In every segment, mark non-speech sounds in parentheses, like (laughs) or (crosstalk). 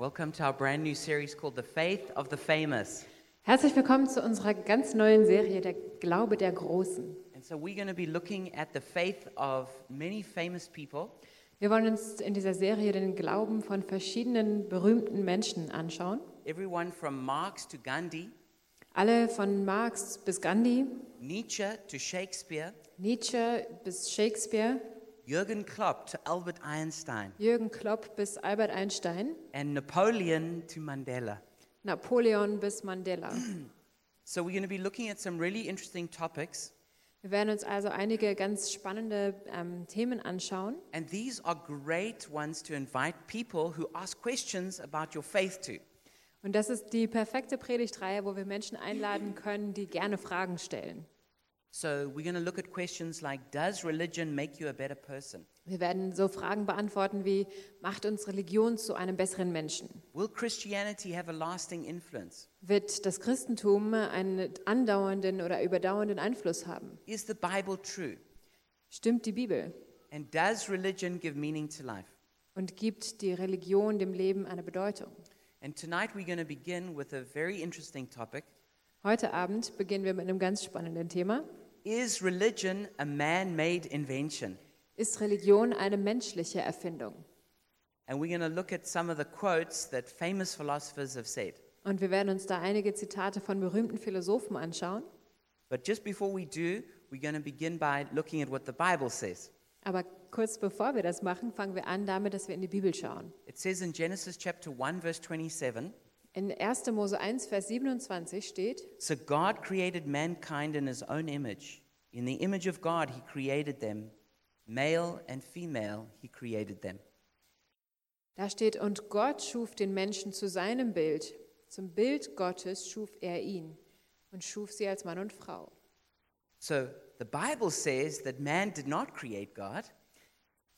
Welcome to our brand new series called The Faith of the Famous. Herzlich willkommen zu unserer ganz neuen Serie Der Glaube der Großen. And so we're going to be looking at the faith of many famous people. Wir wollen uns in dieser Serie den Glauben von verschiedenen berühmten Menschen anschauen. Everyone from Marx to Gandhi, Alle von Marx bis Gandhi, Nietzsche to Shakespeare, Nietzsche bis Shakespeare, Jürgen Klopp to Albert Einstein, Jürgen Klopp bis Albert Einstein, and Napoleon to Mandela. Napoleon bis Mandela. (clears throat) So we're going to be looking at some really interesting topics. Wir werden uns also einige ganz spannende ähm, Themen anschauen. And these are great ones to invite people who ask questions about your faith to. Und das ist die perfekte Predigtreihe, wo wir Menschen einladen können, die gerne Fragen stellen. So we're going to look at questions like Does religion make you a better person? Wir werden so Fragen beantworten wie, macht uns Religion zu einem besseren Menschen? Will Christianity have a lasting influence? Wird das Christentum einen andauernden oder überdauernden Einfluss haben? Is the Bible true? Stimmt die Bibel? And does religion give meaning to life? Und gibt die Religion dem Leben eine Bedeutung? And tonight we're going to begin with a very interesting topic. Heute Abend beginnen wir mit einem ganz spannenden Thema. Is religion a man made invention? Ist Religion eine menschliche Erfindung? And we're going to look at some of the quotes that famous philosophers have said. Und wir werden uns da einige Zitate von berühmten Philosophen anschauen. But just before we do, we're going to begin by looking at what the Bible says. Aber kurz bevor wir das machen, fangen wir an damit, dass wir in die Bibel schauen. It says in Genesis chapter 1 verse 27, In 1. Mose 1, Vers 27 steht, so God created mankind in his own image. In the image of God he created them. Male and female he created them. da steht, und Gott schuf den Menschen zu seinem Bild. Zum Bild Gottes schuf er ihn und schuf sie als Mann und Frau. So the Bible says that man did not create God,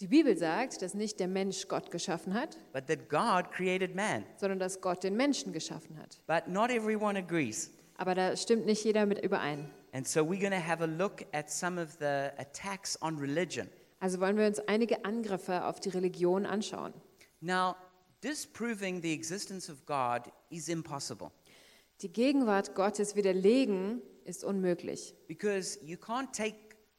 Die Bibel sagt, dass nicht der Mensch Gott geschaffen hat, but that God created man. sondern dass Gott den Menschen geschaffen hat. But not everyone agrees. Aber da stimmt nicht jeder mit überein. And so we're going to have a look at some of the attacks on religion. Also wollen wir uns einige Angriffe auf die Religion anschauen. Now, disproving the existence of God is impossible Die Gegenwart Gottes widerlegen ist unmöglich. because you can't take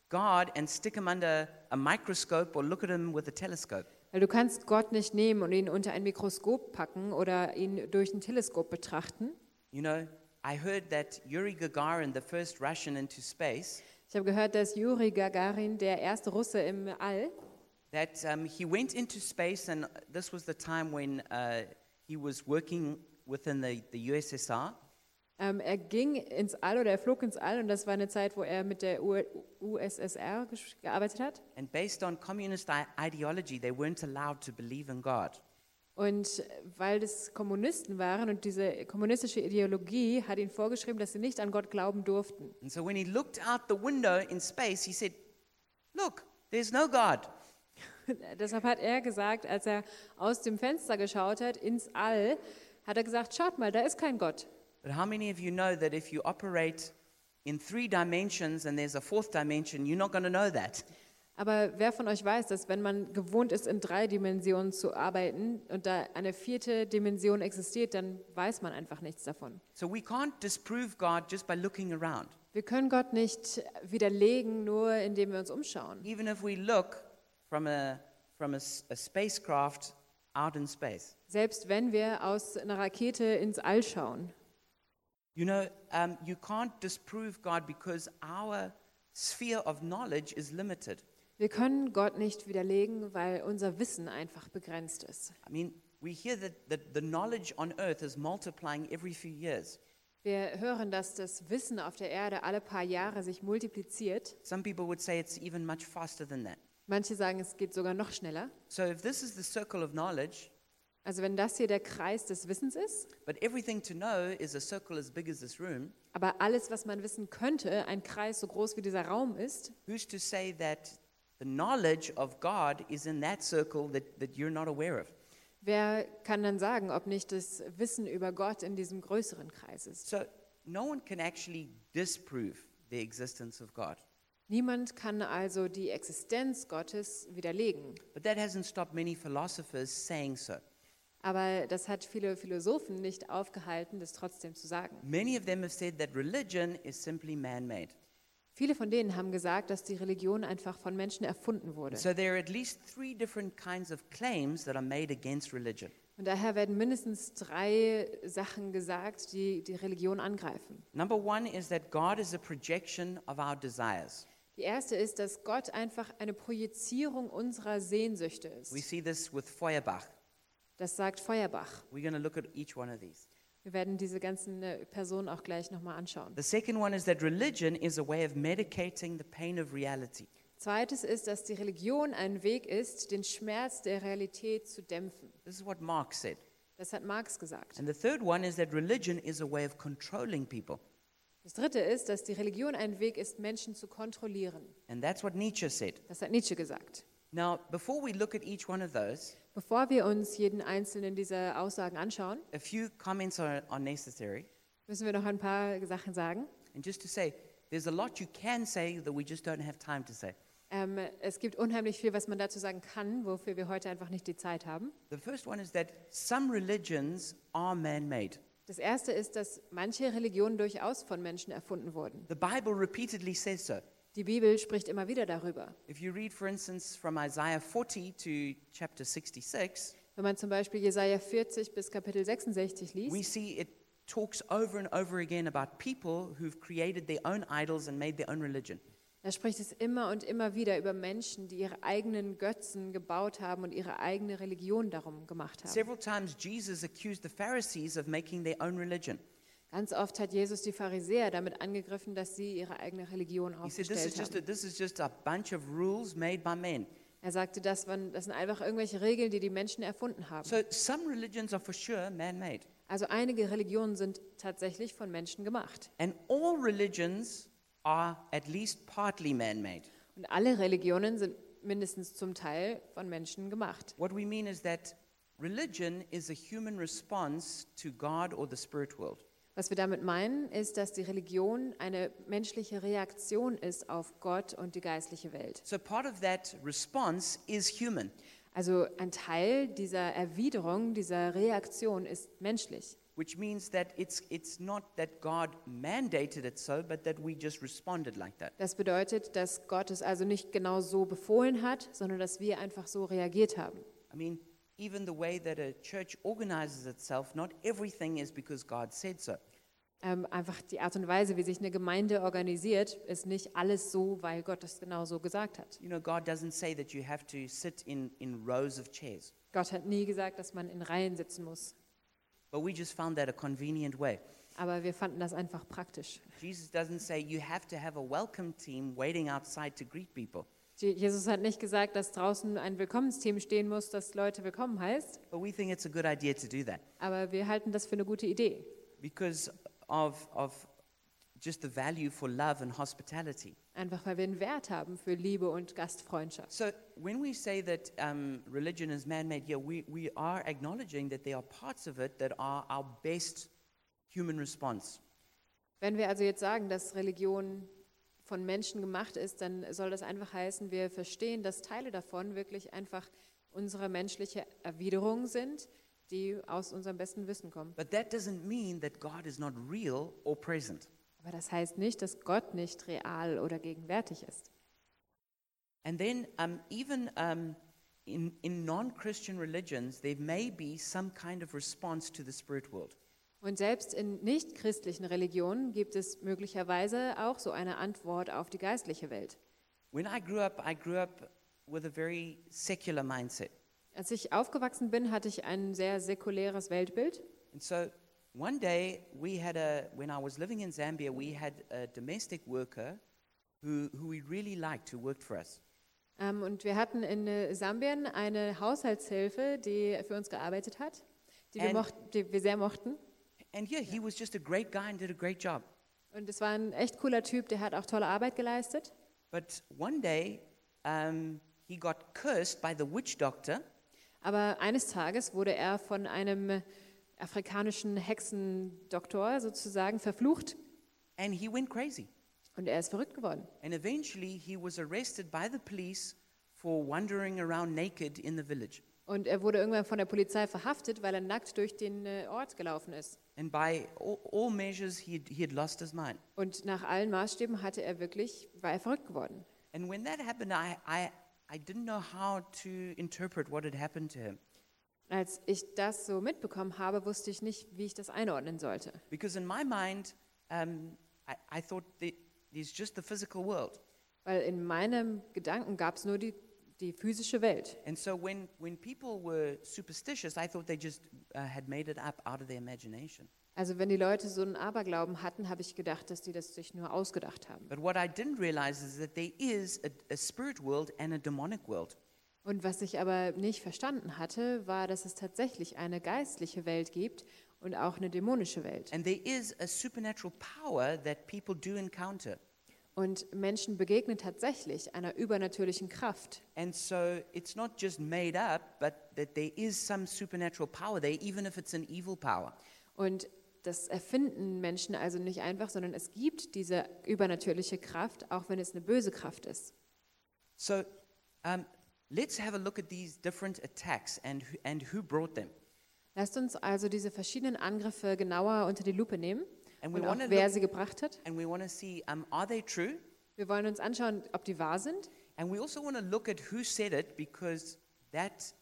God and stick him under a microscope or look at him with a telescope. Weil du kannst Gott nicht nehmen und ihn unter ein Mikroskop packen oder ihn durch ein Teleskop betrachten. You know, I heard that Yuri Gagarin, the first Russian into space, Ich habe gehört, dass Yuri Gagarin, der erste Russe im All, that um, he went into space, and this was the time when uh, he was working within the, the USSR. Ähm, er ging ins All oder er flog ins All und das war eine Zeit, wo er mit der USSR gearbeitet hat. And based on communist ideology, they weren't allowed to believe in God. Und weil das Kommunisten waren und diese kommunistische Ideologie hat ihnen vorgeschrieben, dass sie nicht an Gott glauben durften. And so when he looked out the window in space, he said, Look, there's no God. (laughs) Deshalb hat er gesagt, als er aus dem Fenster geschaut hat ins All, hat er gesagt, schaut mal, da ist kein Gott. But how many of you know that if you operate in three dimensions and there's a fourth dimension, you're not going to know that? Aber wer von euch weiß, dass wenn man gewohnt ist, in drei Dimensionen zu arbeiten und da eine vierte Dimension existiert, dann weiß man einfach nichts davon. So we can't disprove God just by looking around. Wir können Gott nicht widerlegen, nur indem wir uns umschauen. Even if we look from a, from a, a spacecraft out in space. Selbst wenn wir aus einer Rakete ins All schauen. You know, um, you can't disprove God because our sphere of knowledge is limited. Wir können Gott nicht widerlegen, weil unser Wissen einfach begrenzt ist. I mean, we hear that, that the knowledge on earth is multiplying every few years. Wir hören, dass das Wissen auf der Erde alle paar Jahre sich multipliziert. Some people would say it's even much faster than that. Manche sagen, es geht sogar noch schneller. So if this is the circle of knowledge, Also wenn das hier der Kreis des Wissens ist, but everything to know is a circle as big as this room, aber alles, was man wissen könnte, ein Kreis so groß wie dieser Raum ist, who's to say that the knowledge of God is in that circle that, that you're not aware of? wer kann dann sagen, ob nicht das Wissen über Gott in diesem größeren Kreis ist? So no one can actually disprove the existence of God. Niemand kann also die Existenz Gottes widerlegen. But that hasn't stopped many philosophers saying so. Aber das hat viele Philosophen nicht aufgehalten, das trotzdem zu sagen. Many of them have said that religion is simply man made. Viele von denen haben gesagt, dass die Religion einfach von Menschen erfunden wurde. So there are at least three different kinds of claims that are made against religion. Und daher werden mindestens drei Sachen gesagt, die die Religion angreifen. Number one is that God is a projection of our desires. Die erste ist, dass Gott einfach eine Projizierung unserer Sehnsüchte We ist. see this with Feuerbach. Das sagt Feuerbach. We're going to look at each one of these. Wir werden diese ganzen äh, Personen auch gleich nochmal anschauen. The second one is that religion is a way of medicating the pain of reality. Zweites ist, dass die Religion ein Weg ist, den Schmerz der Realität zu dämpfen. This is what Marx said. Das hat Marx gesagt. And the third one is that religion is a way of controlling people. Das dritte ist, dass die Religion ein Weg ist, Menschen zu kontrollieren. And that's what Nietzsche said. Das hat Nietzsche gesagt. Now, before we look at each one of those, Bevor wir uns jeden einzelnen dieser Aussagen anschauen, a few comments are, are necessary. müssen wir noch ein paar Sachen sagen. And just to say, there's a lot you can say that we just don't have time to say. Ähm, es gibt unheimlich viel, was man dazu sagen kann, wofür wir heute einfach nicht die Zeit haben. The first one is that some religions are man made. Das erste ist, dass manche Religionen durchaus von Menschen erfunden wurden. The Bible repeatedly says so. Die Bibel spricht immer wieder darüber. If you read, for instance, from Isaiah 40 to chapter 66, Wenn man zum Beispiel Jesaja 40 bis Kapitel 66 we liest, see it talks over and over again about people who've created their own idols and made their own religion. da spricht es immer und immer wieder über Menschen, die ihre eigenen Götzen gebaut haben und ihre eigene Religion darum gemacht haben. Several times, Jesus accused the Pharisees of making their own religion. Ganz oft hat Jesus die Pharisäer damit angegriffen, dass sie ihre eigene Religion He said, this is, aufgestellt just a, haben. this is just a bunch of rules made by men. Er sagte, das, waren, das sind einfach irgendwelche Regeln, die die Menschen erfunden haben. So some religions are for sure man made. Also einige Religionen sind tatsächlich von Menschen gemacht. And all religions are at least partly man made. Und alle Religionen sind mindestens zum Teil von Menschen gemacht. What we mean is that religion is a human response to God or the spirit world. Was wir damit meinen, ist, dass die Religion eine menschliche Reaktion ist auf Gott und die geistliche Welt. So part of that response is human. Also ein Teil dieser Erwiderung, dieser Reaktion ist menschlich. Which means that it's, it's not that God mandated it so, but that we just responded like that. Das bedeutet, dass Gott es also nicht genau so befohlen hat, sondern dass wir einfach so reagiert haben. I mean, even the way that a church organizes itself, not everything is because God said so. Ähm, einfach die Art und Weise, wie sich eine Gemeinde organisiert, ist nicht alles so, weil Gott es genau so gesagt hat. You know, God doesn't say that you have to sit in, in rows of chairs, Gott hat nie gesagt, dass man in Reihen sitzen muss. but we just found that a convenient way. Aber wir fanden das einfach praktisch. Jesus doesn't say you have to have a welcome team waiting outside to greet people, Jesus hat nicht gesagt, dass draußen ein Willkommensteam stehen muss, das Leute willkommen heißt, but we think it's a good idea to do that aber wir halten das für eine gute Idee. because of, of just the value for love and hospitality. Einfach weil wir einen Wert haben für Liebe und Gastfreundschaft. So when we say that um, religion is man-made, yeah, we, we are acknowledging that there are parts of it that are our best human response. Wenn wir also jetzt sagen, dass Religion von Menschen gemacht ist, dann soll das einfach heißen, wir verstehen, dass Teile davon wirklich einfach unsere menschliche Erwiderung sind, die aus unserem besten Wissen kommen. But that doesn't mean that God is not real or present. Aber das heißt nicht, dass Gott nicht real oder gegenwärtig ist. And then um, even um, in, in non-Christian religions, there may be some kind of response to the spirit world. Und selbst in nichtchristlichen Religionen gibt es möglicherweise auch so eine Antwort auf die geistliche Welt. When I grew up, I grew up with a very secular mindset. Als ich aufgewachsen bin, hatte ich ein sehr säkuläres Weltbild. And so one day we had a, when I was living in Zambia, we had a domestic worker who, who we really liked who worked for us. Ähm, und wir hatten in äh, Sambien eine Haushaltshilfe, die für uns gearbeitet hat, die wir, And- mocht, die wir sehr mochten. And yeah, he was just a great guy and did a great job. Und es war ein echt cooler Typ, der hat auch tolle Arbeit geleistet. But one day um, he got cursed by the witch doctor Aber eines Tages wurde er von einem afrikanischen Hexendoktor sozusagen verflucht and he went crazy. und er ist verrückt geworden. And eventually he was arrested by the police for wandering around naked in the village. Und er wurde irgendwann von der Polizei verhaftet, weil er nackt durch den äh, Ort gelaufen ist. And by all, all measures, he had, he had lost his mind. Und nach allen Maßstäben hatte er wirklich, war er verrückt geworden. And when that happened, I, I, I didn't know how to interpret what had happened to him. Als ich das so mitbekommen habe, wusste ich nicht, wie ich das einordnen sollte. Because in my mind, um, I, I thought that there's just the physical world. Weil in meinem Gedanken gab es nur die, die physische Welt. And so when, when people were superstitious, I thought they just uh, had made it up out of their imagination. Also wenn die Leute so einen Aberglauben hatten, habe ich gedacht, dass die das sich nur ausgedacht haben. But what I didn't realize is that there is a, a spirit world and a demonic world. Und was ich aber nicht verstanden hatte, war, dass es tatsächlich eine geistliche Welt gibt und auch eine dämonische Welt. And there is a supernatural power that people do encounter. Und Menschen begegnen tatsächlich einer übernatürlichen Kraft. And so it's not just made up, but that there is some supernatural power there, even if it's an evil power. Und das erfinden Menschen also nicht einfach, sondern es gibt diese übernatürliche Kraft, auch wenn es eine böse Kraft ist. So um, let's have a look at these different attacks and who, and who brought them. Lasst uns also diese verschiedenen Angriffe genauer unter die Lupe nehmen und auch wer sie gebracht hat. And we want to see um, are they true? Wir wollen uns anschauen, ob die wahr sind. And we also want to look at who said it because that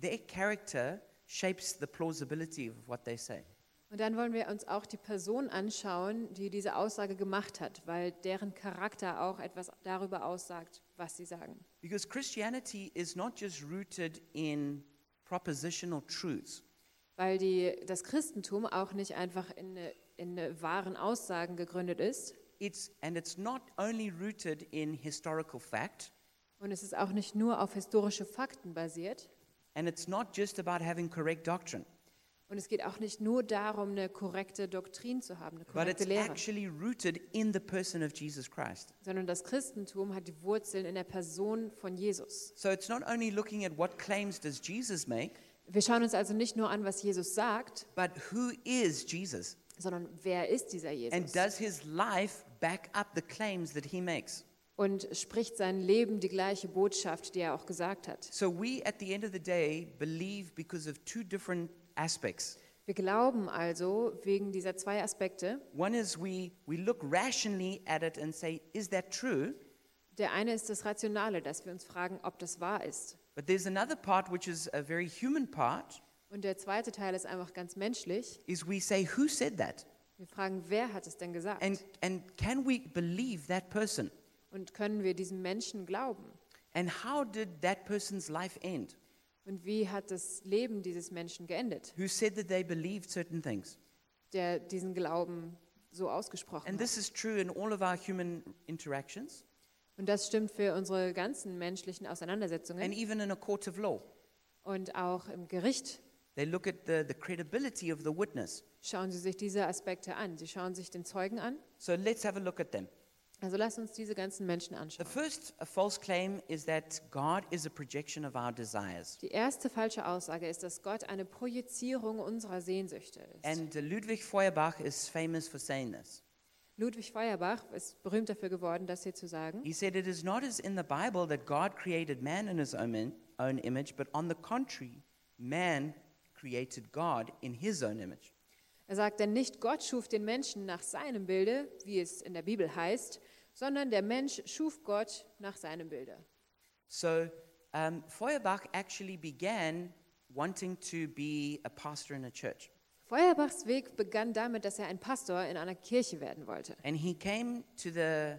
their character shapes the plausibility of what they say. Und dann wollen wir uns auch die Person anschauen, die diese Aussage gemacht hat, weil deren Charakter auch etwas darüber aussagt, was sie sagen. Because Christianity is not just rooted in propositional truths, Weil die, das Christentum auch nicht einfach in, eine- in wahren Aussagen gegründet ist. it's, and it's not only rooted in historical fact, Und es ist auch nicht nur auf historische Fakten basiert. and it's not just about having correct doctrine, Und es geht auch nicht nur darum, eine korrekte Doktrin zu haben, eine but korrekte it's Lehre. actually rooted in the person of Jesus Christ. Sondern das Christentum hat die Wurzeln in der Person von Jesus. So it's not only looking at what claims does Jesus make, Wir schauen uns also nicht nur an, was Jesus sagt, but who is Jesus? Sondern wer ist dieser And Jesus? does his life back up the claims that he makes? Und spricht sein Leben die gleiche Botschaft, die er auch gesagt hat. So we, at the end of the day, believe because of two different aspects. Wir glauben also wegen dieser zwei Aspekte. One is we, we look rationally at it and say, is that true? Der eine ist das Rationale, dass wir uns fragen, ob das wahr ist. But there's another part, which is a very human part, Und der zweite Teil ist einfach ganz menschlich. is we say, who said that? Wir fragen, wer hat es denn gesagt? And, and can we believe that person? Und können wir diesem Menschen glauben? And how did that person's life end? Und wie hat das Leben dieses Menschen geendet, Who said that they believed certain things? der diesen Glauben so ausgesprochen And hat? this is true in all of our human interactions Und das stimmt für unsere ganzen menschlichen and Auseinandersetzungen even in a court of law. und auch im Gericht. They look at the, the credibility of the witness. Schauen Sie sich diese Aspekte an. Sie schauen sich den Zeugen an. So let's have a look at them. Also lasst uns diese ganzen Menschen The anschauen. first uh, false claim is that God is a projection of our desires. Die erste falsche Aussage ist, dass Gott eine Projizierung unserer Sehnsüchte ist. And uh, Ludwig Feuerbach is famous for saying this. Ludwig Feuerbach ist berühmt dafür geworden, das hier zu sagen. He said, It is not as in the Bible that God created man in his own, own image, but on the contrary, man created God in his own image. Er sagt, denn nicht Gott schuf den Menschen nach seinem Bilde, wie es in der Bibel heißt, sondern der Mensch schuf Gott nach seinem Bilde. So um, Feuerbach actually began wanting to be a pastor in a church. Feuerbachs Weg begann damit, dass er ein Pastor in einer Kirche werden wollte. And he came to the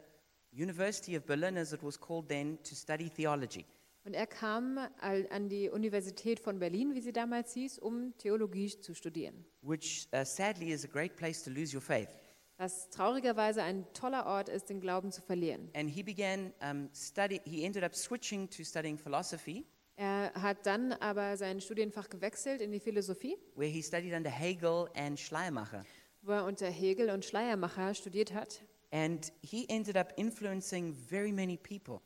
University of Berlin, as it was called then, to study theology. Und er kam an die Universität von Berlin, wie sie damals hieß, um Theologie zu studieren. which uh, sadly is a great place to lose your faith. Was traurigerweise ein toller Ort ist, den Glauben zu verlieren. And he began um, study. He ended up switching to studying philosophy, Er hat dann aber sein Studienfach gewechselt in die Philosophie, where he studied under Hegel and Schleiermacher. wo er unter Hegel und Schleiermacher studiert hat. And he ended up influencing very many people.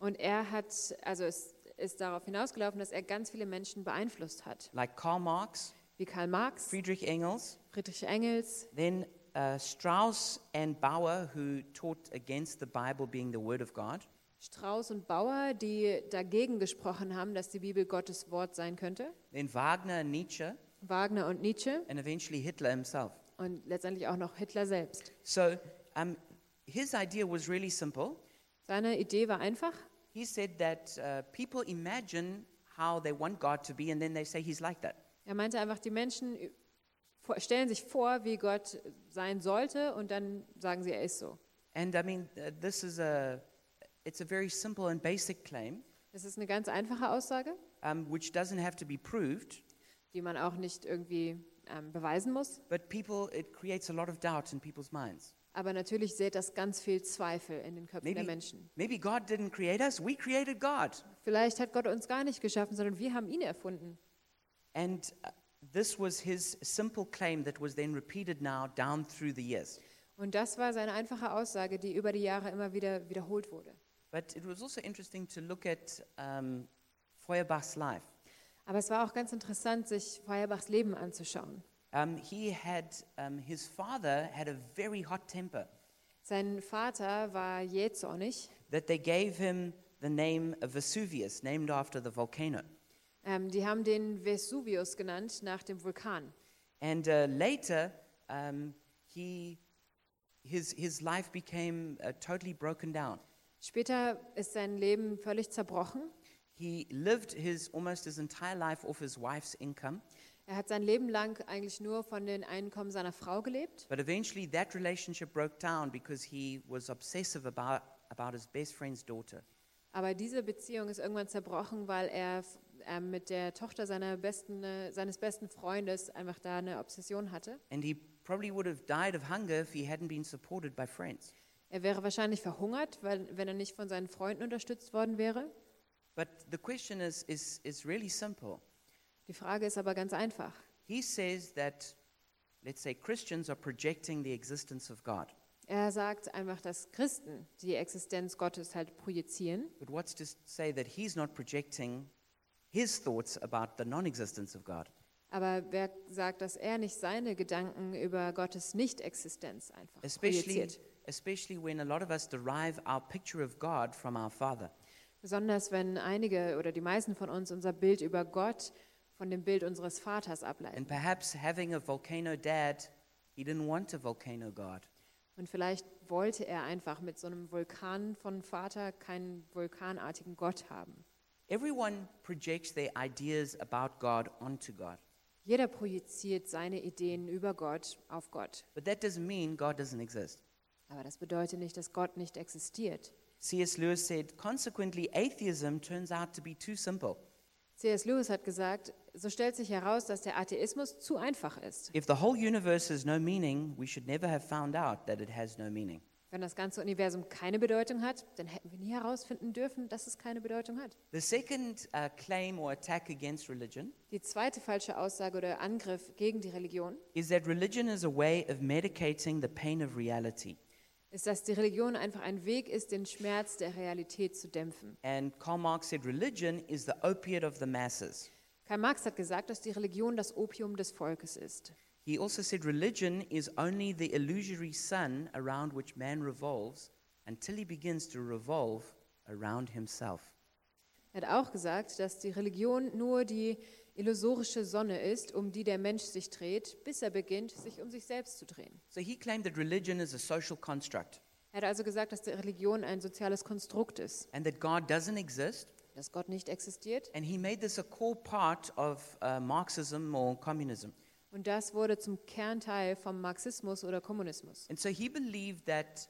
Und er hat, also es ist darauf hinausgelaufen, dass er ganz viele Menschen beeinflusst hat, like Karl Marx, wie Karl Marx, Friedrich Engels, Friedrich Engels, then uh, Strauss and Bauer, who taught against the Bible being the Word of God. Strauß und Bauer, die dagegen gesprochen haben, dass die Bibel Gottes Wort sein könnte. then Wagner and Nietzsche, Wagner und Nietzsche and eventually Hitler himself. und letztendlich auch noch Hitler selbst. So um, his idea was really simple. Seine Idee war einfach. He said that uh, people imagine how they want God to be, and then they say he's like that. Er meinte einfach, die Menschen vor- stellen sich vor, wie Gott sein sollte und dann sagen sie, er ist so. And I mean, uh, this is a, it's a very simple and basic claim, Das ist eine ganz einfache Aussage, um, which doesn't have to be proved, die man auch nicht irgendwie ähm, beweisen muss. but people, it creates a lot of doubt in people's minds. Aber natürlich sät das ganz viel Zweifel in den Köpfen der Maybe, Menschen. maybe God didn't create us, we created God. Vielleicht hat Gott uns gar nicht geschaffen, sondern wir haben ihn erfunden. And uh, this was his simple claim that was then repeated now down through the years. Und das war seine einfache Aussage, die über die Jahre immer wieder wiederholt wurde. But it was also interesting to look at um, Feuerbach's life. Aber es war auch ganz interessant, sich Feuerbachs Leben anzuschauen. Um, he had, um, his father had a very hot temper Sein Vater war jähzornig. that they gave him the name of Vesuvius, named after the volcano. Ähm, die haben den Vesuvius genannt nach dem Vulkan. And uh, later, um, he, his, his life became uh, totally broken down. Später ist sein Leben völlig zerbrochen. He lived his, almost his entire life off his wife's income, Er hat sein Leben lang eigentlich nur von den Einkommen seiner Frau gelebt. but eventually that relationship broke down because he was obsessive about, about his best friend's daughter. Aber diese Beziehung ist irgendwann zerbrochen, weil er äh, mit der Tochter seiner besten, äh, seines besten Freundes einfach da eine Obsession hatte. And he probably would have died of hunger if he hadn't been supported by friends. Er wäre wahrscheinlich verhungert, weil, wenn er nicht von seinen Freunden unterstützt worden wäre. But the question is, is, is really simple. Die Frage ist aber ganz einfach. He says that, let's say, Christians are projecting the existence of God. Er sagt einfach, dass Christen die Existenz Gottes halt projizieren. But what's to say that he's not projecting his thoughts about the non existence of God? Aber wer sagt, dass er nicht seine Gedanken über Gottes Nicht-Existenz einfach Especially, projiziert? especially when a lot of us derive our picture of God from our Father. Besonders wenn einige oder die meisten von uns unser Bild über Gott von dem Bild unseres Vaters ableiten. And perhaps having a volcano dad, he didn't want a volcano God. Und vielleicht wollte er einfach mit so einem Vulkan von Vater keinen vulkanartigen Gott haben. Everyone projects their ideas about God onto God. Jeder projiziert seine Ideen über Gott auf Gott. But that doesn't mean God doesn't exist. Aber das bedeutet nicht, dass Gott nicht existiert. C.S. Lewis said, consequently, atheism turns out to be too simple. C.S. Lewis hat gesagt, so stellt sich heraus, dass der Atheismus zu einfach ist. If the whole universe has no meaning, we should never have found out that it has no meaning. Wenn das ganze Universum keine Bedeutung hat, dann hätten wir nie herausfinden dürfen, dass es keine Bedeutung hat. The second uh, claim or attack against religion Die zweite falsche Aussage oder Angriff gegen die Religion is that religion is a way of medicating the pain of reality. Ist, dass die Religion einfach ein Weg ist, den Schmerz der Realität zu dämpfen. And Karl Marx said religion is the opiate of the masses. Karl Marx hat gesagt, dass die Religion das Opium des Volkes ist. He also said religion is only the illusory sun around which man revolves until he begins to revolve around himself. Er hat auch gesagt, dass die Religion nur die illusorische Sonne ist, um die der Mensch sich dreht, bis er beginnt, sich um sich selbst zu drehen. So he claimed that religion is a social construct Er hat also gesagt, dass die Religion ein soziales Konstrukt ist, and that God doesn't exist. dass Gott nicht existiert. And he made this a core part of uh, Marxism or communism. Und das wurde zum Kernteil vom Marxismus oder Kommunismus. And so he believed that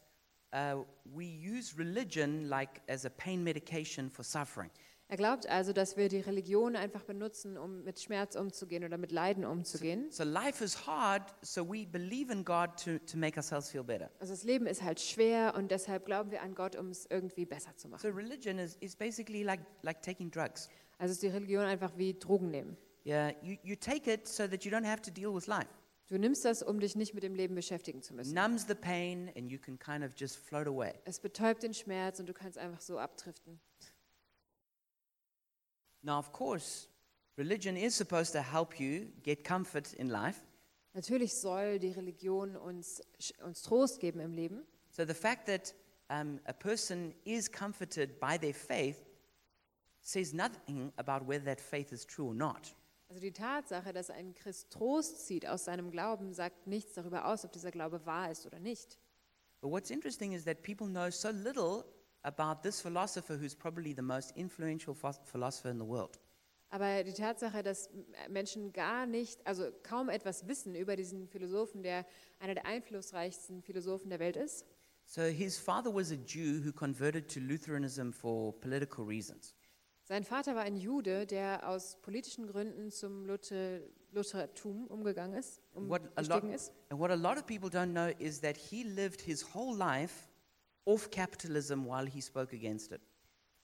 uh, we use religion like as a pain medication for suffering. Er glaubt also, dass wir die Religion einfach benutzen, um mit Schmerz umzugehen oder mit Leiden umzugehen. So life is hard, so we believe in God to, to make ourselves feel better. Also das Leben ist halt schwer und deshalb glauben wir an Gott, um es irgendwie besser zu So machen. religion is, is basically like, like taking drugs. Also ist die Religion einfach wie Drogen nehmen. Yeah, you, you take it so that you don't have to deal with life. Du nimmst das, um dich nicht mit dem Leben beschäftigen zu müssen. Numbs the pain and you can kind of just float away. Es betäubt den Schmerz und du kannst einfach so abdriften. Now, of course, religion is supposed to help you get comfort in life. Natürlich soll die Religion uns, uns Trost geben im Leben. So the fact that um, a person is comforted by their faith says nothing about whether that faith is true or not. Also die Tatsache, dass ein Christ Trost zieht aus seinem Glauben, sagt nichts darüber aus, ob dieser Glaube wahr ist oder nicht. But what's interesting is that people know so little about this philosopher who's probably the most influential philosopher in the world. Aber die Tatsache, dass Menschen gar nicht, also kaum etwas wissen über diesen Philosophen, der einer der einflussreichsten Philosophen der Welt ist. So his father was a Jew who converted to Lutheranism for political reasons. Sein Vater war ein Jude, der aus politischen Gründen zum Luther, Luthertum umgegangen ist, umgestiegen ist. and what a lot of people don't know is that he lived his whole life off capitalism while he spoke against it.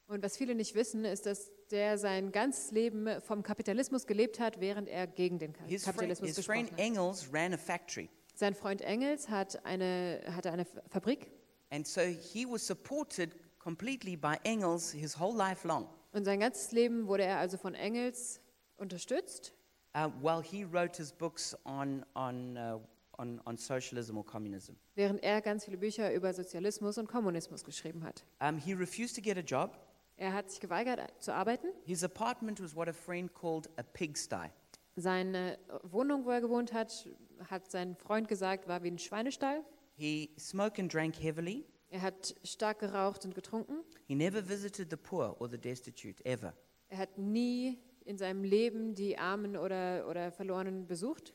Und was viele nicht wissen, ist, dass der sein ganzes Leben vom Kapitalismus gelebt hat, während er gegen den Ka- His friend, Kapitalismus his gesprochen friend. Engels ran a factory, Sein Freund Engels hat eine, hatte eine Fabrik and so he was supported completely by Engels his whole life long. und sein ganzes Leben wurde er also von Engels unterstützt, Uh, while he wrote his books on, on, uh, on, on socialism or communism. während er ganz viele Bücher über Sozialismus und Kommunismus geschrieben hat. Um, he refused to get a job. Er hat sich geweigert zu arbeiten. His apartment was what a friend called a pigsty. Seine Wohnung, wo er gewohnt hat, hat sein Freund gesagt, war wie ein Schweinestall. He smoked and drank heavily. Er hat stark geraucht und getrunken. He never visited the poor or the destitute, ever. Er hat nie in seinem Leben die Armen oder, oder Verlorenen besucht.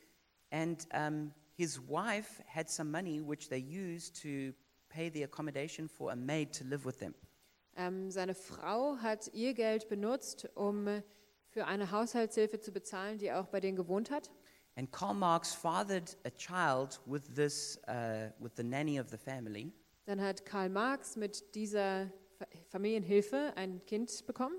And um, his wife had some money which they used to pay the accommodation for a maid to live with them. Ähm, seine Frau hat ihr Geld benutzt, um für eine Haushaltshilfe zu bezahlen, die auch bei denen gewohnt hat. And Karl Marx fathered a child with this, uh, with the nanny of the family. Dann hat Karl Marx mit dieser Fa- Familienhilfe ein Kind bekommen,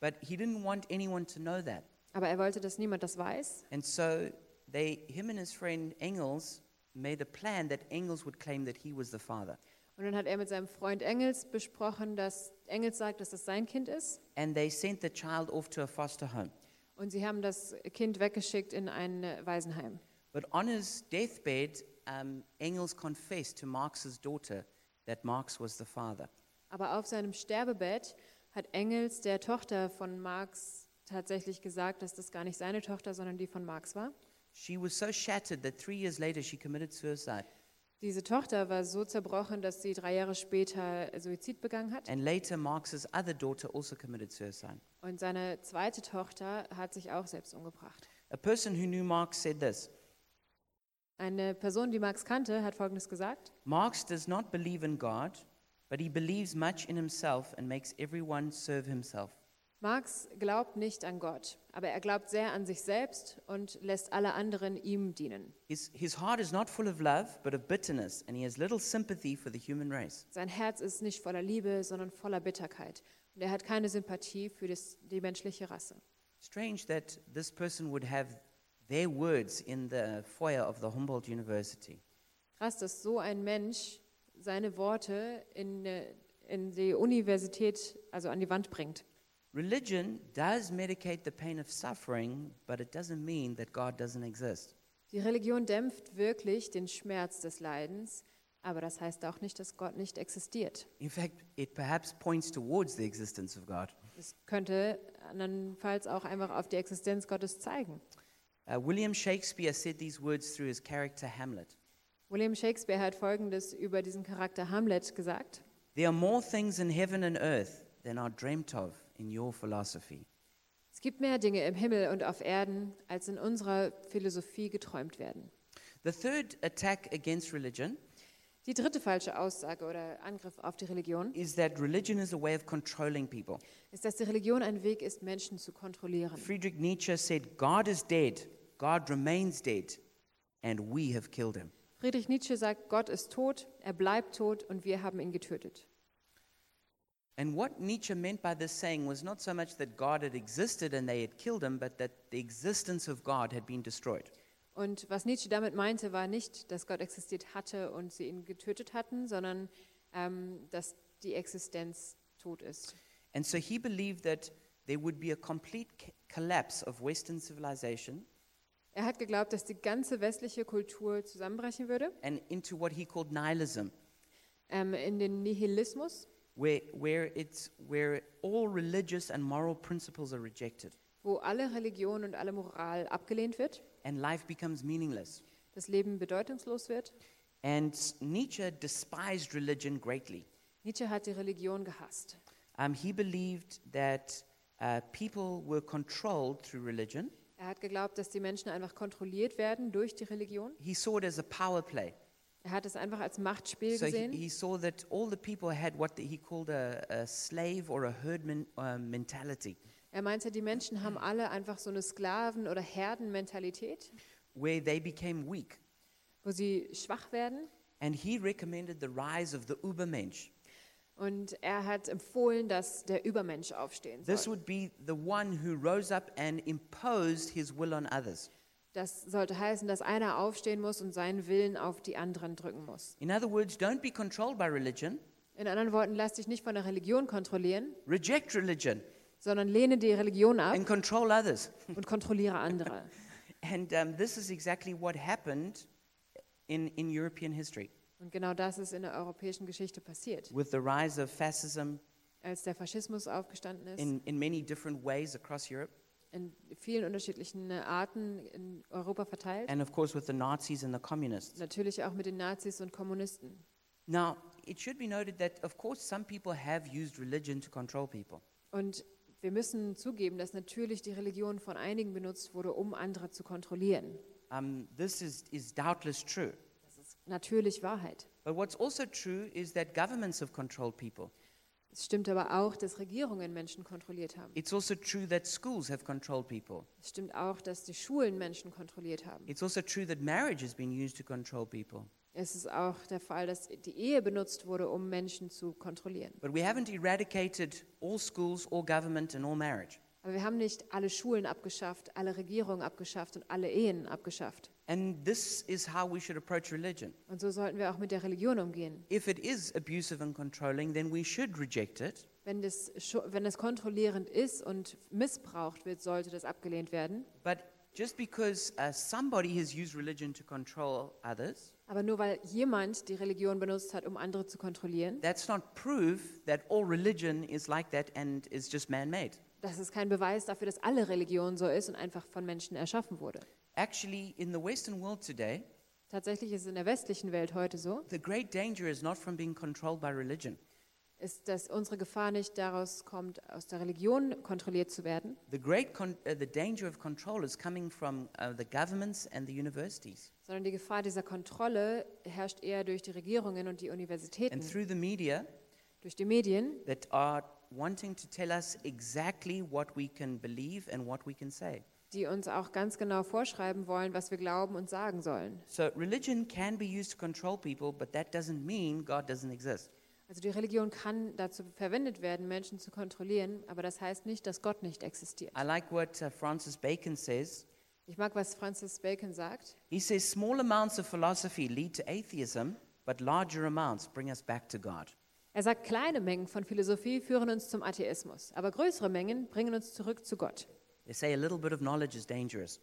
But he didn't want anyone to know that. aber er wollte, dass niemand das weiß. And so they, him and his friend Engels made a plan that Engels would claim that he was the father. Und dann hat er mit seinem Freund Engels besprochen, dass Engels sagt, dass das sein Kind ist. And they sent the child off to a foster home. Und sie haben das Kind weggeschickt in ein Waisenheim. But on his deathbed, um, Engels confessed to Marx's daughter that Marx was the father. Aber auf seinem Sterbebett hat Engels der Tochter von Marx tatsächlich gesagt, dass das gar nicht seine Tochter, sondern die von Marx war. She was so shattered that three years later she committed suicide. Diese Tochter war so zerbrochen, dass sie drei Jahre später Suizid begangen hat. And later, Marx's other daughter also committed suicide. Und seine zweite Tochter hat sich auch selbst umgebracht. A person who knew Marx said this Eine Person, die Marx kannte, hat Folgendes gesagt. Marx does not believe in God, but he believes much in himself and makes everyone serve himself. Marx glaubt nicht an Gott, aber er glaubt sehr an sich selbst und lässt alle anderen ihm dienen. His, his heart is not full of love, but of bitterness, and he has little sympathy for the human race. Sein Herz ist nicht voller Liebe, sondern voller Bitterkeit. Und er hat keine Sympathie für das, die menschliche Rasse. Strange that this person would have their words in the foyer of the Humboldt University. Krass, dass so ein Mensch seine Worte in, äh, in die Universität, also an die Wand bringt. Religion does medicate the pain of suffering, but it doesn't mean that God doesn't exist. Die Religion dämpft wirklich den Schmerz des Leidens, aber das heißt auch nicht, dass Gott nicht existiert. In fact, it perhaps points towards the existence of God. Es könnte andernfalls auch einfach auf die Existenz Gottes zeigen. Uh, William Shakespeare said these words through his character Hamlet. William Shakespeare hat Folgendes über diesen Charakter Hamlet gesagt. There are more things in heaven and earth than are dreamt of in your philosophy. Es gibt mehr Dinge im Himmel und auf Erden, als in unserer Philosophie geträumt werden. The third attack against religion Die dritte falsche Aussage oder Angriff auf die Religion is that religion is a way of controlling people. ist, dass die Religion ein Weg ist, Menschen zu kontrollieren. Friedrich Nietzsche said, God is dead, God remains dead, and we have killed him. Friedrich Nietzsche sagt, Gott ist tot, er bleibt tot und wir haben ihn getötet. And what Nietzsche meant by this saying was not so much that God had existed and they had killed him, but that the existence of God had been destroyed. Und was Nietzsche damit meinte, war nicht, dass Gott existiert hatte und sie ihn getötet hatten, sondern ähm, dass die Existenz tot ist. And so he believed that there would be a complete collapse of Western civilization Er hat geglaubt, dass die ganze westliche Kultur zusammenbrechen würde and into what he called nihilism. ähm, in den Nihilismus, where, where, it's, where all religious and moral principles are rejected wo alle Religion und alle Moral abgelehnt wird, and life becomes meaningless. das Leben bedeutungslos wird. And Nietzsche despised religion greatly. Nietzsche hat die Religion gehasst. Um, he believed that uh, people were controlled through religion. Er hat geglaubt, dass die Menschen einfach kontrolliert werden durch die Religion. He saw it as a power play. Er hat es einfach als Machtspiel So he, gesehen. he saw that all the people had what he called a, a slave or a herdman uh, mentality, Er meinte, die Menschen haben alle einfach so eine Sklaven- oder Herdenmentalität, where they became weak. wo sie schwach werden. And he recommended the rise of the Ubermensch. Und er hat empfohlen, dass der Übermensch aufstehen This soll. would be the one who rose up and imposed his will on others. Das sollte heißen, dass einer aufstehen muss und seinen Willen auf die anderen drücken muss. In other words, don't be controlled by religion, In anderen Worten, lass dich nicht von der Religion kontrollieren, reject religion sondern lehne die Religion ab and control others. (laughs) und kontrolliere andere. And um, this is exactly what happened in, in European history Und genau das ist in der europäischen Geschichte passiert. with the rise of fascism Als der Faschismus aufgestanden ist, in, in many different ways across Europe, in vielen unterschiedlichen Arten in Europa verteilt, and of course with the Nazis and the communists. natürlich auch mit den Nazis und Kommunisten. Now, it should be noted that, of course, some people have used religion to control people. Und wir müssen zugeben, dass natürlich die Religion von einigen benutzt wurde, um andere zu kontrollieren. Um, this is, is doubtless true. Das ist natürlich Wahrheit. But what's also true is that governments have controlled people. Es stimmt aber auch, dass Regierungen Menschen kontrolliert haben. It's also true that schools have controlled people. Es stimmt auch, dass die Schulen Menschen kontrolliert haben. It's also true that marriage has been used to control people. Es ist auch der Fall, dass die Ehe benutzt wurde, um Menschen zu kontrollieren. But we haven't eradicated all schools, all government, and all marriage. Aber wir haben nicht alle Schulen abgeschafft, alle Regierungen abgeschafft und alle Ehen abgeschafft. And this is how we should approach religion. Und so sollten wir auch mit der Religion umgehen. If it is abusive and controlling, then we should reject it. Wenn das, scho- wenn das kontrollierend ist und missbraucht wird, sollte das abgelehnt werden. But just because uh, somebody has used religion to control others, Aber nur weil jemand die Religion benutzt hat, um andere zu kontrollieren, that's not proof that all religion is like that and is just man made. das ist kein Beweis dafür, dass alle Religion so ist und einfach von Menschen erschaffen wurde. Actually, in the Western world today, Tatsächlich ist es in der westlichen Welt heute so, the great danger is not from being controlled by religion. ist, dass unsere Gefahr nicht daraus kommt, aus der Religion kontrolliert zu werden, The great con- uh, the danger of control is coming from uh, the governments and the universities. Sondern die Gefahr dieser Kontrolle herrscht eher durch die Regierungen und die Universitäten, and through the media durch die Medien, that are wanting to tell us exactly what we can believe and what we can say. Die uns auch ganz genau vorschreiben wollen, was wir glauben und sagen sollen. So religion can be used to control people, but that doesn't mean God doesn't exist. Also die Religion kann dazu verwendet werden, Menschen zu kontrollieren, aber das heißt nicht, dass Gott nicht existiert. I like what uh, Francis Bacon says. Ich mag, was Francis Bacon sagt. He says small amounts of philosophy lead to atheism, but larger amounts bring us back to God. Er sagt, kleine Mengen von Philosophie führen uns zum Atheismus, aber größere Mengen bringen uns zurück zu Gott. They say a little bit of knowledge is dangerous.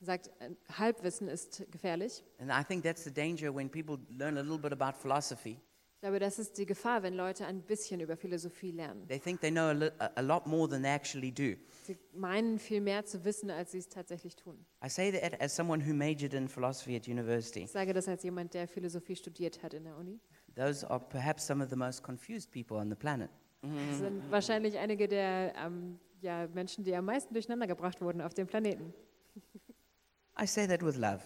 Er sagt, äh, Halbwissen ist gefährlich. And I think that's the danger when people learn a little bit about philosophy. Ich glaube, das ist die Gefahr, wenn Leute ein bisschen über Philosophie lernen. They think they know a, a lot more than they actually do. Sie meinen viel mehr zu wissen, als sie es tatsächlich tun. I say that as someone who majored in philosophy at university. Ich sage das als jemand, der Philosophie studiert hat in der Uni. Those are perhaps some of the most confused people on the planet. Das sind wahrscheinlich einige der ähm, ja, Menschen, die am meisten durcheinander gebracht wurden auf dem Planeten. (laughs) I say that with love.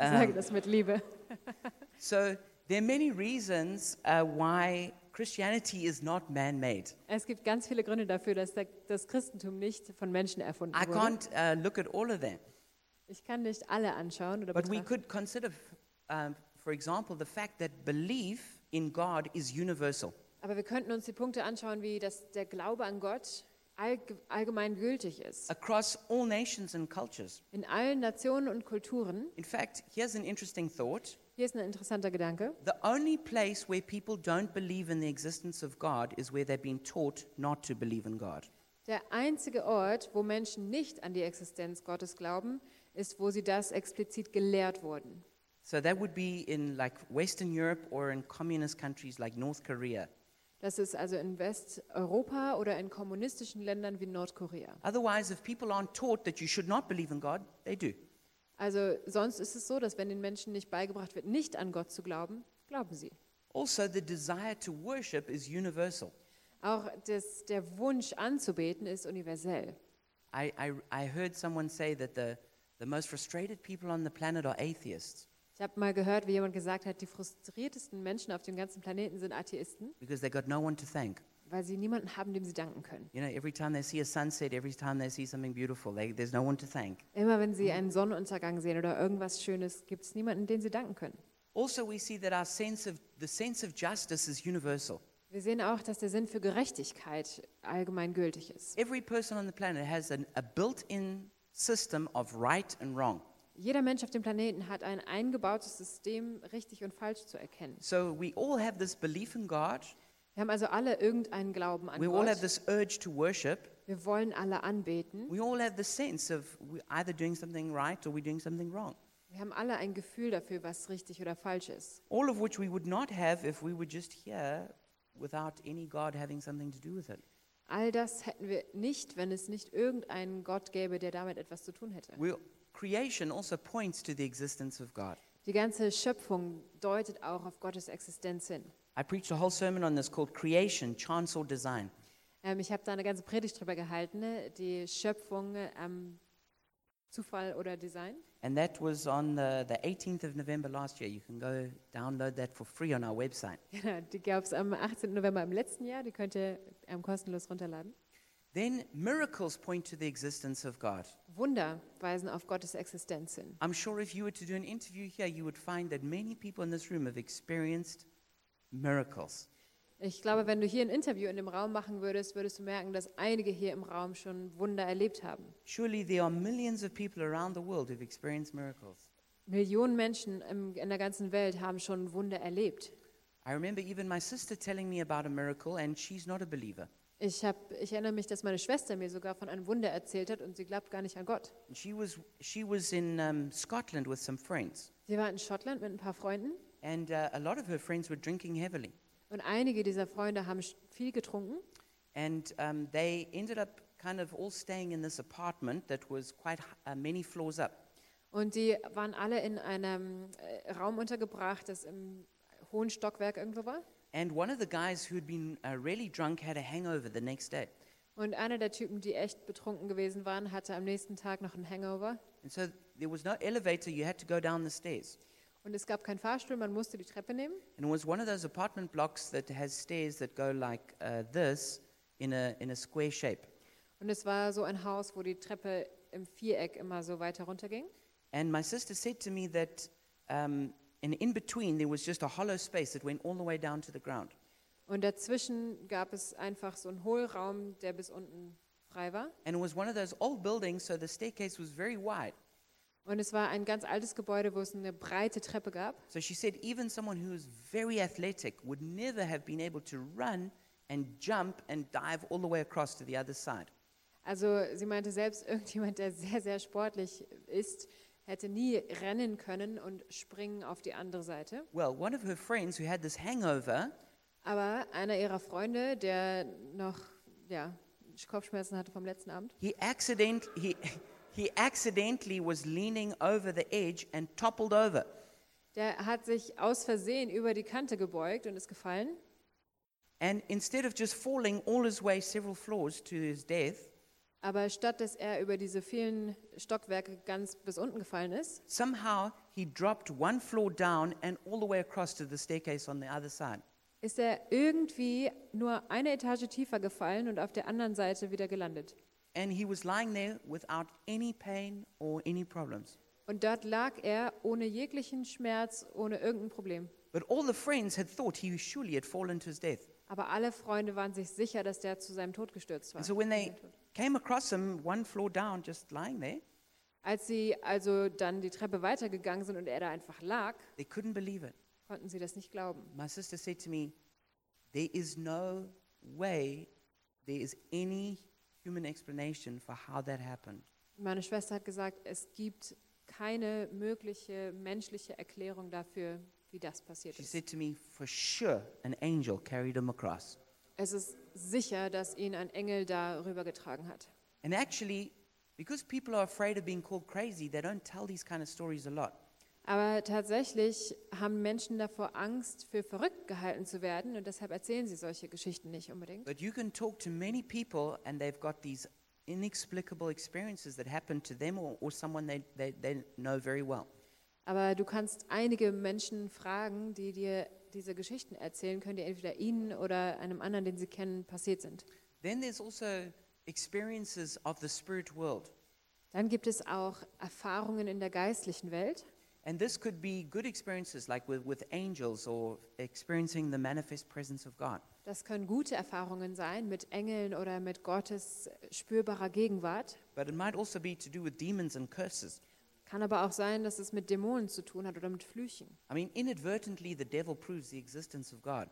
Ich sage das mit Liebe. (laughs) so there are many reasons uh, why Christianity is not man-made. Es gibt ganz viele Gründe dafür, dass das Christentum nicht von Menschen erfunden I wurde. can't uh, look at all of them, Ich kann nicht alle anschauen oder but we betrachten. could consider, um, for example, the fact that belief in God is universal. Aber wir könnten uns die Punkte anschauen, wie dass der Glaube an Gott allgemein gültig ist. across all nations and cultures. In allen Nationen und Kulturen. In fact, here's an interesting thought. Hier ist ein interessanter Gedanke. The only place where people don't believe in the existence of God is where they've been taught not to believe in God. Der einzige Ort, wo Menschen nicht an die Existenz Gottes glauben, ist, wo sie das explizit gelehrt wurden. So that would be in like Western Europe or in communist countries like North Korea. Das ist also in Westeuropa oder in kommunistischen Ländern wie Nordkorea. Otherwise, if people aren't taught that you should not believe in God, they do. Also sonst ist es so, dass wenn den Menschen nicht beigebracht wird, nicht an Gott zu glauben, glauben sie. Also, the desire to worship is universal. Auch das, der Wunsch anzubeten ist universell. I, I, I heard someone say that the, the most frustrated people on the planet are atheists Ich habe mal gehört, wie jemand gesagt hat, die frustriertesten Menschen auf dem ganzen Planeten sind Atheisten, because they got no one to thank. weil sie niemanden haben, dem sie danken können. You know, every time they see a sunset, every time they see something beautiful, they, there's no one to thank. Immer wenn sie einen Sonnenuntergang sehen oder irgendwas Schönes, gibt es niemanden, den sie danken können. Also, we see that our sense of the sense of justice is universal. Wir sehen auch, dass der Sinn für Gerechtigkeit allgemein gültig ist. Every person on the planet has an, a built-in system of right and wrong. Jeder Mensch auf dem Planeten hat ein eingebautes System, richtig und falsch zu erkennen. So we all have this belief in God. Wir haben also alle irgendeinen Glauben an We all have Gott. this urge to worship. Wir wollen alle anbeten. We all have the sense of we're either doing something right or we're doing something wrong. Wir haben alle ein Gefühl dafür, was richtig oder falsch ist. All of which we would not have if we were just here without any God having something to do with it. All das hätten wir nicht, wenn es nicht irgendeinen Gott gäbe, der damit etwas zu tun hätte. We, creation also points to the existence of God. Die ganze Schöpfung deutet auch auf Gottes Existenz hin. I preached a whole sermon on this called Creation, Chance or Design. Ähm, ich habe da eine ganze Predigt drüber gehalten, ne? die Schöpfung ähm, Zufall oder Design. And that was on the, the 18th of November last year. You can go download that for free on our website. Genau, (laughs) die gab es am 18. November im letzten Jahr, die könnt ihr ähm, kostenlos runterladen. Then miracles point to the existence of God. Wunder weisen auf Gottes Existenz hin. I'm sure if you were to do an interview here, you would find that many people in this room have experienced miracles. Ich glaube, wenn du hier ein Interview in dem Raum machen würdest, würdest du merken, dass einige hier im Raum schon Wunder erlebt haben. Surely there are millions of people around the world who've experienced miracles. Millionen Menschen im, in der ganzen Welt haben schon Wunder erlebt. I remember even my sister telling me about a miracle, and she's not a believer. Ich, hab, ich erinnere mich, dass meine Schwester mir sogar von einem Wunder erzählt hat und sie glaubt gar nicht an Gott. She was, she was in um, Scotland with some friends, Sie war in Schottland mit ein paar Freunden and uh, a lot of her friends were drinking heavily. und einige dieser Freunde haben viel getrunken And um, they ended up kind of all staying in this apartment that was quite uh, many floors up. und die waren alle in einem äh, Raum untergebracht, das im hohen Stockwerk irgendwo war. And one of the guys who'd been uh, really drunk had a hangover the next day. Und einer der Typen, die echt betrunken gewesen waren, hatte am nächsten Tag noch einen Hangover. And so there was no elevator, you had to go down the stairs. Und es gab keinen Fahrstuhl, man musste die Treppe nehmen. And it was one of those apartment blocks that has stairs that go like uh, this in a, in a square shape. Und es war so ein Haus, wo die Treppe im Viereck immer so weiter runterging. And my sister said to me that um, in, in between there was just a hollow space that went all the way down to the ground. Und dazwischen gab es einfach so einen Hohlraum, der bis unten frei war. And it was one of those old buildings, so the staircase was very wide. Und es war ein ganz altes Gebäude, wo es eine breite Treppe gab. So she said even someone who was very athletic would never have been able to run and jump and dive all the way across to the other side. Also sie meinte, selbst (laughs) irgendjemand, der sehr, sehr sportlich ist, hätte nie rennen können und springen auf die andere Seite. Well, one of her friends who had this hangover Aber einer ihrer Freunde, der noch ja, Kopfschmerzen hatte vom letzten Abend, He, accident, he, (laughs) he accidentally was leaning over the edge and toppled over. der hat sich aus Versehen über die Kante gebeugt und ist gefallen. And instead of just falling all his way several floors to his death, Aber statt dass er über diese vielen Stockwerke ganz bis unten gefallen ist, somehow he dropped one floor down and all the way across to the staircase on the other side. ist er irgendwie nur eine Etage tiefer gefallen und auf der anderen Seite wieder gelandet. And he was lying there without any pain or any problems. Und dort lag er ohne jeglichen Schmerz, ohne irgendein Problem. But all the friends had thought he surely had fallen to his death. Aber alle Freunde waren sich sicher, dass der zu seinem Tod gestürzt war. And so when they came across him one floor down, just lying there, Als sie also dann die Treppe weitergegangen sind und er da einfach lag, they couldn't believe it. konnten sie das nicht glauben. My sister said to me, There is no way there is any human explanation for how that happened. Meine Schwester hat gesagt, es gibt keine mögliche menschliche Erklärung dafür, wie das passiert She ist. said to me, For sure, an angel carried him across. Es ist sicher, dass ihn ein Engel da rübergetragen hat. And actually, because people are afraid of being called crazy, they don't tell these kind of stories a lot. Aber tatsächlich haben Menschen davor Angst, für verrückt gehalten zu werden und deshalb erzählen sie solche Geschichten nicht unbedingt. But you can talk to many people, and they've got these inexplicable experiences that happen to them or, or someone they, they, they know very well. Aber du kannst einige Menschen fragen, die dir diese Geschichten erzählen können, die entweder ihnen oder einem anderen, den sie kennen, passiert sind. Then there's also experiences of the spirit world. Dann gibt es auch Erfahrungen in der geistlichen Welt. And this could be good experiences like with, with angels or experiencing the manifest presence of God. Das können gute Erfahrungen sein mit Engeln oder mit Gottes spürbarer Gegenwart. But it might also be to do with demons and curses. Kann aber auch sein, dass es mit Dämonen zu tun hat oder mit Flüchen. I mean, inadvertently, the devil proves the existence of God.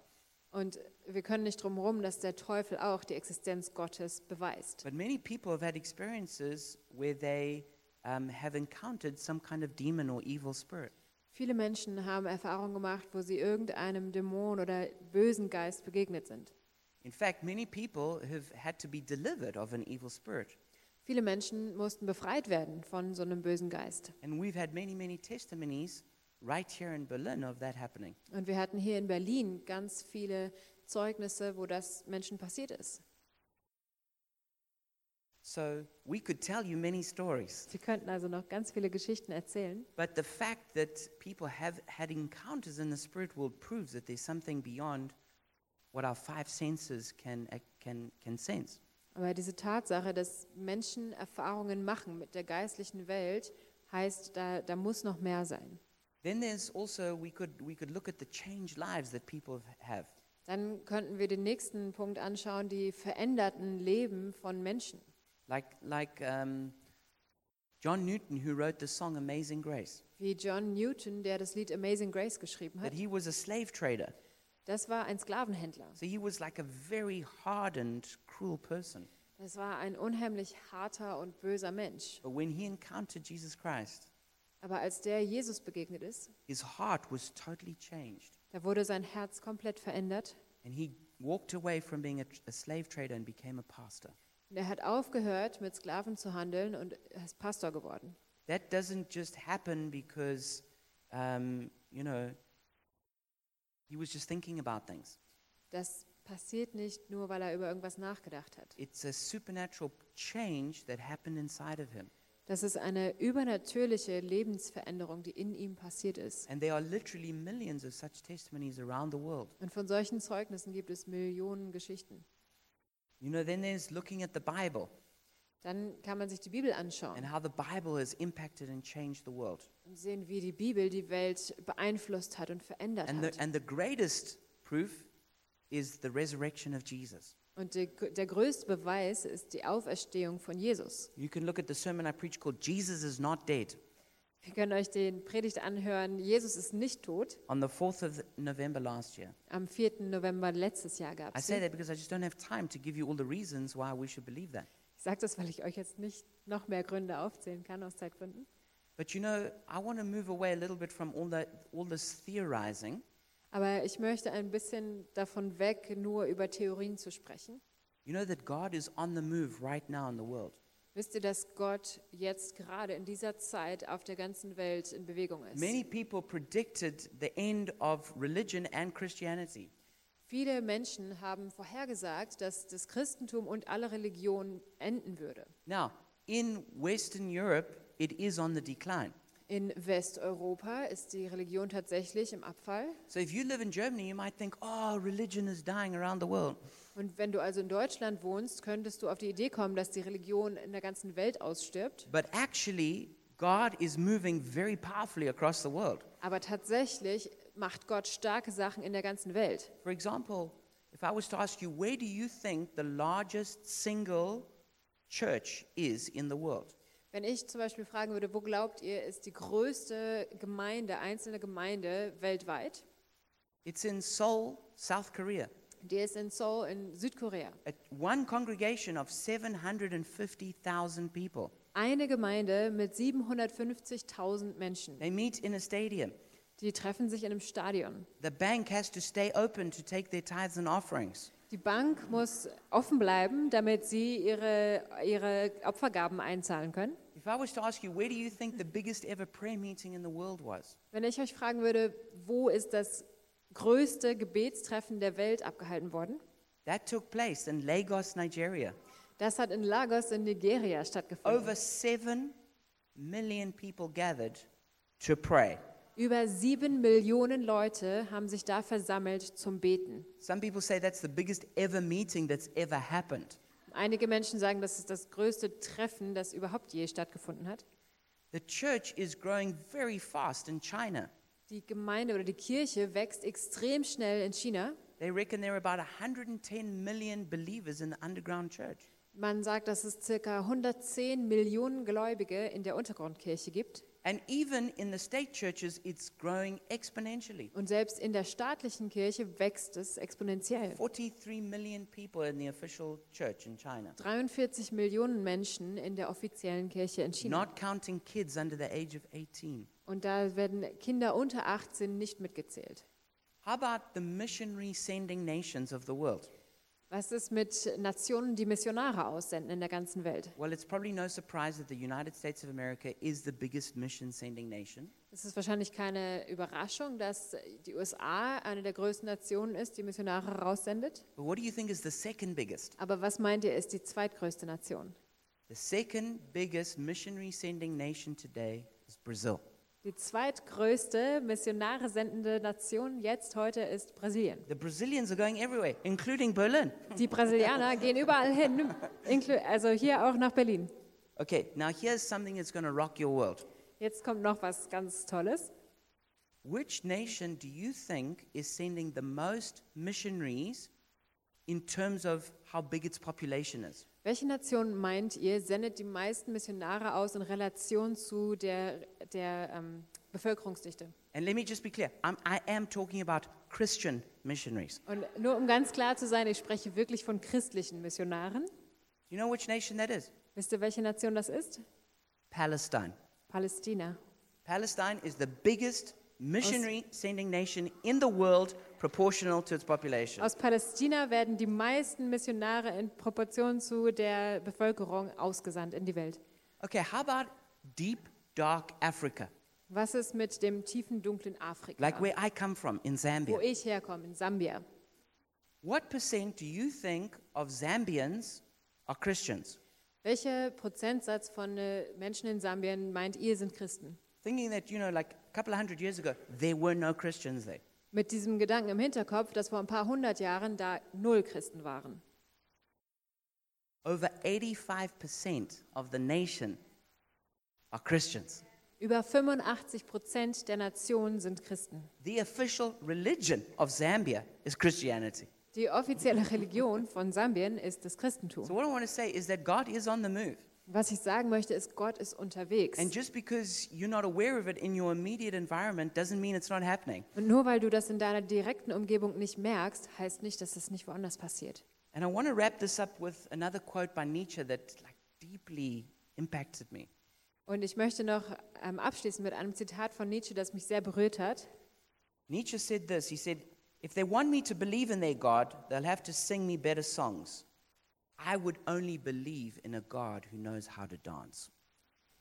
Und wir können nicht drum herum, dass der Teufel auch die Existenz Gottes beweist. But many people have had experiences where they um, have encountered some kind of demon or evil spirit. Viele Menschen haben Erfahrungen gemacht, wo sie irgendeinem Dämon oder bösen Geist begegnet sind. In fact, many people have had to be delivered of an evil spirit. Viele Menschen mussten befreit werden von so einem bösen Geist. And we've had many, many testimonies right here in Berlin of that happening. Und wir hatten hier in Berlin ganz viele Zeugnisse, wo das Menschen passiert ist. So we could tell you many stories. Sie könnten also noch ganz viele Geschichten erzählen. But the fact that people have had encounters in the spirit world proves that there's something beyond what our five senses can, uh, can, can sense. Aber diese Tatsache, dass Menschen Erfahrungen machen mit der geistlichen Welt, heißt, da, da muss noch mehr sein. Then there's also, we could, we could look at the changed lives that people have. Dann könnten wir den nächsten Punkt anschauen, die veränderten Leben von Menschen. Like, like um, John Newton, who wrote the song Amazing Grace, Wie John Newton, der das Lied Amazing Grace geschrieben that hat. he was a slave trader. Das war ein Sklavenhändler. So he was like a very hardened, cruel person. Das war ein unheimlich harter und böser Mensch. But when he encountered Jesus Christ, Aber als der Jesus begegnet ist, his heart was totally changed. da wurde sein Herz komplett verändert. And he walked away from being a, a slave trader and became a pastor. Und er hat aufgehört, mit Sklaven zu handeln und ist Pastor geworden. That doesn't just happen because, um, you know, he was just thinking about things. Das passiert nicht nur, weil er über irgendwas nachgedacht hat. It's a supernatural change that happened inside of him. Das ist eine übernatürliche Lebensveränderung, die in ihm passiert ist. And there are literally millions of such testimonies around the world. Und von solchen Zeugnissen gibt es Millionen Geschichten. You know, then there's looking at the Bible Dann kann man sich die Bibel anschauen and how the Bible has impacted and changed the world. und sehen, wie die Bibel die Welt beeinflusst hat und verändert And the, hat. and the greatest proof is the resurrection of Jesus. Und der, der größte Beweis ist die Auferstehung von Jesus. You can look at the sermon I preached called Jesus is Not Dead Wir können euch den Predigt anhören. Jesus ist nicht tot. on the 4th of November last year. Am 4. November letztes Jahr gab I es say that because I just don't have time to give you all the reasons why we should believe that. Ich sage das, weil ich euch jetzt nicht noch mehr Gründe aufzählen kann aus Zeitgründen. But you know, I want to move away a little bit from all that all this theorizing Aber ich möchte ein bisschen davon weg, nur über Theorien zu sprechen. You know that God is on the move right now in the world. Wisst ihr, dass Gott jetzt gerade in dieser Zeit auf der ganzen Welt in Bewegung ist? Many people predicted the end of religion and Christianity. Viele Menschen haben vorhergesagt, dass das Christentum und alle Religionen enden würde. Now, in Western Europe, it is on the decline. In Westeuropa ist die Religion tatsächlich im Abfall. So if you live in Germany, you might think, oh, religion is dying around the world. Und wenn du also in Deutschland wohnst, könntest du auf die Idee kommen, dass die Religion in der ganzen Welt ausstirbt. But actually, God is moving very powerfully across the world. Aber tatsächlich macht Gott starke Sachen in der ganzen Welt. For example, if I was to ask you, where do you think the largest single church is in the world? Wenn ich zum Beispiel fragen würde, wo glaubt ihr, ist die größte Gemeinde, einzelne Gemeinde weltweit? It's in Seoul, South Korea. Die ist in Seoul in Südkorea. At one congregation of 750,000 people. Eine Gemeinde mit 750.000 Menschen. They meet in a stadium. Die treffen sich in einem Stadion. The bank has to stay open to take their tithes and offerings. Die Bank muss offen bleiben, damit sie ihre, ihre Opfergaben einzahlen können. If I was to ask you, where do you think the biggest ever prayer meeting in the world was? Wenn ich euch fragen würde, wo ist das größte Gebetstreffen der Welt abgehalten worden? That took place in Lagos, Nigeria. Das hat in Lagos in Nigeria stattgefunden. Over 7 million people gathered to pray. Über sieben Millionen Leute haben sich da versammelt zum Beten. Some people say that's the biggest ever meeting that's ever happened. Einige Menschen sagen, das ist das größte Treffen, das überhaupt je stattgefunden hat. The church is growing very fast in China. Die Gemeinde oder die Kirche wächst extrem schnell in China. They reckon there are about 110 million believers in the underground church. Man sagt, dass es circa 110 Millionen Gläubige in der Untergrundkirche gibt. And even in the state churches, it's growing exponentially. Und selbst in der staatlichen Kirche wächst es exponentiell. 43 million people in the official church in China, 43 Millionen Menschen in der offiziellen Kirche in China. not counting kids under the age of 18. Und da werden Kinder unter 18 nicht mitgezählt. How about the missionary sending nations of the world? Was ist mit Nationen, die Missionare aussenden in der ganzen Welt? Well, it's probably no surprise that the United States of America is the biggest mission sending nation. Es ist wahrscheinlich keine Überraschung, dass die USA eine der größten Nationen ist, die Missionare raussendet. But what do you think is the second biggest? Aber was meint ihr, ist die zweitgrößte Nation? The second biggest missionary sending nation today is Brazil. Die zweitgrößte Missionare sendende Nation jetzt heute ist Brasilien. The Brazilians are going everywhere, including Berlin. Die Brasilianer (laughs) gehen überall hin, also hier auch nach Berlin. Okay, now here's something that's going to rock your world. Jetzt kommt noch was ganz Tolles. Which nation do you think is sending the most missionaries in terms of how big its population is? Welche Nation meint ihr, sendet die meisten Missionare aus in Relation zu der, der ähm, Bevölkerungsdichte? And let me just be clear I'm, I am talking about Christian missionaries. Und nur um ganz klar zu sein, ich spreche wirklich von christlichen Missionaren. You know which nation that is? Wisst ihr, welche Nation das ist? Palestine. Palästina. Palestine is the biggest missionary sending nation in the world proportional to its population. Aus Palästina werden die meisten Missionare in Proportion zu der Bevölkerung ausgesandt in die Welt. Okay, how about deep, dark Africa, Was ist mit dem tiefen, dunklen Afrika? like where I come from in Zambia? wo ich herkomme, in Sambia. What percent do you think of Zambians are Christians? Welcher Prozentsatz von äh, Menschen in Sambien meint ihr sind Christen? Thinking that, you know, like a couple of hundred years ago, there were no Christians there. Mit diesem Gedanken im Hinterkopf, dass vor ein paar hundert Jahren da null Christen waren. Over 85% of the nation are Christians. Über 85 Prozent der Nation sind Christen. The official religion of Zambia is Christianity. Die offizielle Religion von Sambien ist das Christentum. So, what I want to say is that God is on the move. Was ich sagen möchte, ist, Gott ist unterwegs. And just because you're not aware of it in your immediate environment doesn't mean it's not happening. Und nur weil du das in deiner direkten Umgebung nicht merkst, heißt nicht, dass es nicht woanders passiert. And I want to wrap this up with another quote by Nietzsche that like deeply impacted me. Und ich möchte noch ähm, abschließen mit einem Zitat von Nietzsche, das mich sehr berührt hat. Nietzsche said this. He said, "If they want me to believe in their God, they'll have to sing me better songs. I would only believe in a God who knows how to dance."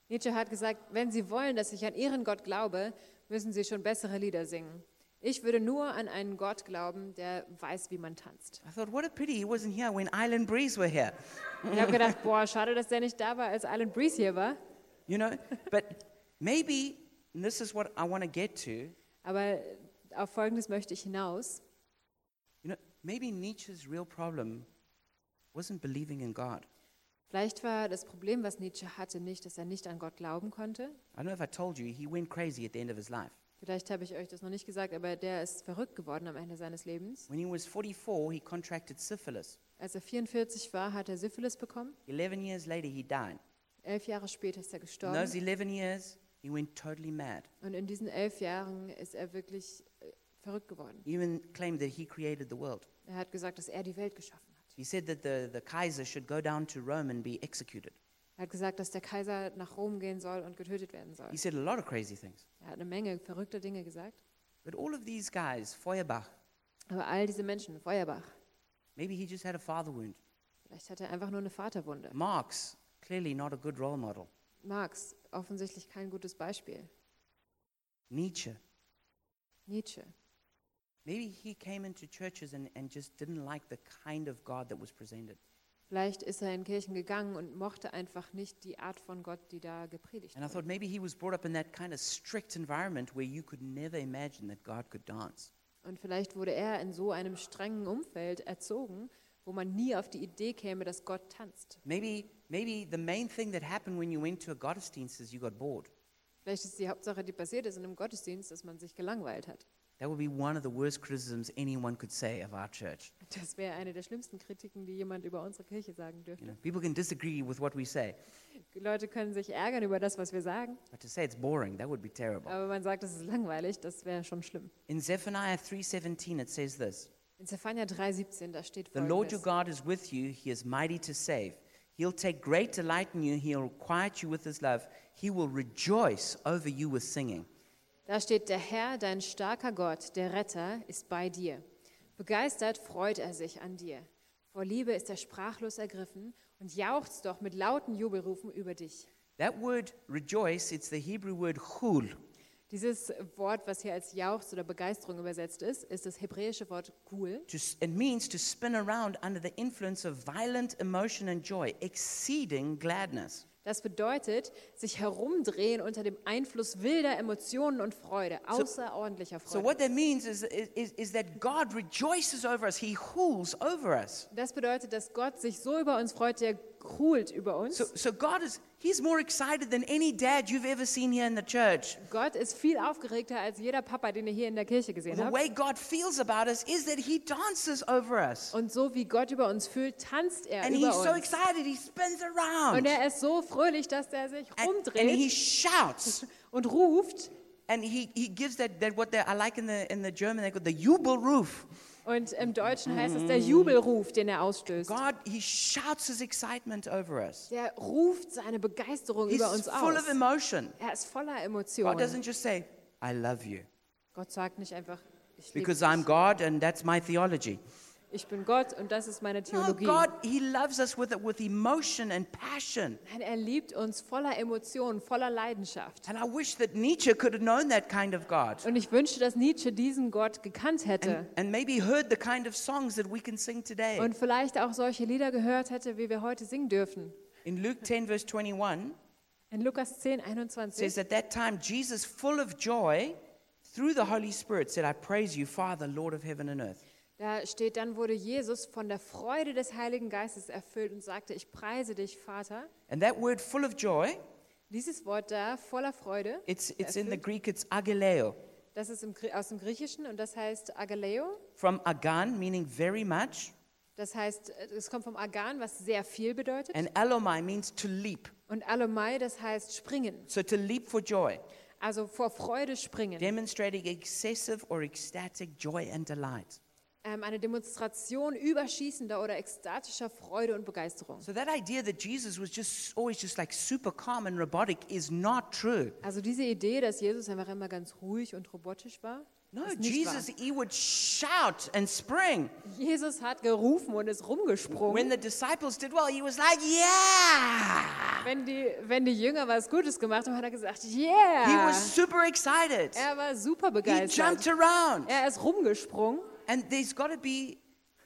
Nietzsche hat gesagt, wenn sie wollen, dass ich an ihren Gott glaube, müssen sie schon bessere Lieder singen. Ich würde nur an einen Gott glauben, der weiß, wie man tanzt. I thought, what a pity he wasn't here when Island Breeze were here. Ich habe gedacht, boah, schade, dass der nicht da war, als Alan Breeze hier war. You know, but maybe, and this is what I want to get to, Aber auf Folgendes möchte ich hinaus. you know, maybe Nietzsche's real problem wasn't believing in God. Vielleicht war das Problem, was Nietzsche hatte, nicht, dass er nicht an Gott glauben konnte. I don't know if I told you, he went crazy at the end of his life. Vielleicht habe ich euch das noch nicht gesagt, aber der ist verrückt geworden am Ende seines Lebens. When he was 44, he contracted syphilis. Als er 44 war, hat er Syphilis bekommen. 11 years later, he died. Elf Jahre später ist er In those gestorben. 11 years, he went totally mad. Und in diesen elf Jahren ist er wirklich äh, verrückt geworden. He even claimed that he created the world. Er hat gesagt, dass er die Welt geschaffen hat. He said that the, the Kaiser should go down to Rome and be executed. Er hat gesagt, dass der Kaiser nach Rom gehen soll und getötet werden soll. He said a lot of crazy things. Er hat eine Menge verrückter Dinge gesagt. But all of these guys, Feuerbach, Aber all diese Menschen, Feuerbach, maybe he just had a father wound. vielleicht hat er einfach nur eine Vaterwunde. Marx, clearly not a good role model. Marx, offensichtlich kein gutes Beispiel. Nietzsche, Nietzsche, maybe he came into churches and, and just didn't like the kind of God that was presented. vielleicht ist er in Kirchen gegangen und mochte einfach nicht die Art von Gott, die da gepredigt And I wurde. thought maybe he was brought up in that kind of strict environment where you could never imagine that God could dance. Und vielleicht wurde er in so einem strengen Umfeld erzogen, wo man nie auf die Idee käme, dass Gott tanzt. Maybe, maybe the main thing that happened when you went to a Gottesdienst is you got bored. Vielleicht ist die Hauptsache, die passiert ist in einem Gottesdienst, dass man sich gelangweilt hat. That would be one of the worst criticisms anyone could say of our church. Das wäre eine der schlimmsten Kritiken, die jemand über unsere Kirche sagen You dürfte. know, people can disagree with what we say, Die Leute können sich ärgern über das, was wir sagen, but to say it's boring, that would be terrible. aber man sagt, das ist langweilig, das wäre schon schlimm. In Zephaniah 3:17 it says this. In Zephania 3,17, da steht The Lord your folgendes. God is with you. He is mighty to save. He'll take great delight in you. He'll quiet you with his love. He will rejoice over you with singing. Da steht, der Herr, dein starker Gott, der Retter, ist bei dir. Begeistert freut er sich an dir. Vor Liebe ist er sprachlos ergriffen und jauchzt doch mit lauten Jubelrufen über dich. That word rejoice, it's the Hebrew word chul. Dieses Wort, was hier als Jauchz oder Begeisterung übersetzt ist, ist das hebräische Wort cool. It means to spin around under the influence of violent emotion and joy, exceeding gladness. Das bedeutet, sich herumdrehen unter dem Einfluss wilder Emotionen und Freude, außerordentlicher So Freude. what that means is, is, is that God rejoices over us. He hools over us. Das bedeutet, dass Gott sich so über uns freut, der krult über uns. So, so God is, he's more excited than any dad you've ever seen here in the church. Gott ist viel aufgeregter als jeder Papa, den ihr hier in der Kirche gesehen The habt. way God feels about us is that he dances over us. Und so wie Gott über uns fühlt, tanzt er And über he's so uns. excited, he spins around. Und er ist so fröhlich, dass er sich And, and he rumdreht shouts. (laughs) und ruft. And he, he gives that, that what I like in the, in the German, they call the Jubelruf. Und im Deutschen heißt es der Jubelruf, den er ausstößt. God, he shouts his excitement over us. Der ruft seine Begeisterung He's über uns full aus. of emotion. Er ist voller God Emotionen. doesn't just say, I love you, Gott sagt nicht einfach, ich liebe because dich. I'm God and that's my theology. Ich bin Gott und das ist meine No, Theologie. God, he loves us with, with emotion and passion. Nein, er liebt uns voller Emotionen, voller Leidenschaft. And I wish that Nietzsche could have known that kind of God. Und ich wünschte, dass Nietzsche diesen Gott gekannt hätte And, and maybe heard the kind of songs that we can sing today. und vielleicht auch solche Lieder gehört hätte, wie wir heute singen dürfen. In Luke 10, verse 21, In Lukas 10, it 21 says, At that time, Jesus, full of joy, through the Holy Spirit, said, I praise you, Father, Lord of heaven and earth. Da steht, dann wurde Jesus von der Freude des Heiligen Geistes erfüllt und sagte, ich preise dich, Vater. And that word full of joy, Dieses Wort da, voller Freude, it's, it's in the Greek, it's agaleo, das ist im, Grie- aus dem Griechischen und das heißt Agaleo. from agan, meaning very much, Das heißt, es kommt vom Agan, was sehr viel bedeutet. and alomai means to leap. Und Alomai, das heißt springen. So to leap for joy, Also vor Freude springen. demonstrating excessive or ecstatic joy and delight. Ähm, eine Demonstration überschießender oder ekstatischer Freude und Begeisterung. So that idea that Jesus was just always just like super calm and robotic is not true. Also diese Idee, dass Jesus einfach immer ganz ruhig und robotisch war, No, ist nicht Jesus, he would shout and spring. wahr. Jesus hat gerufen und ist When rumgesprungen. the disciples did well, he was like, yeah. Wenn die, wenn die Jünger was Gutes gemacht haben, hat er gesagt, He yeah. was super excited. Er war super He begeistert. jumped around. Er ist rumgesprungen. And there's got to be,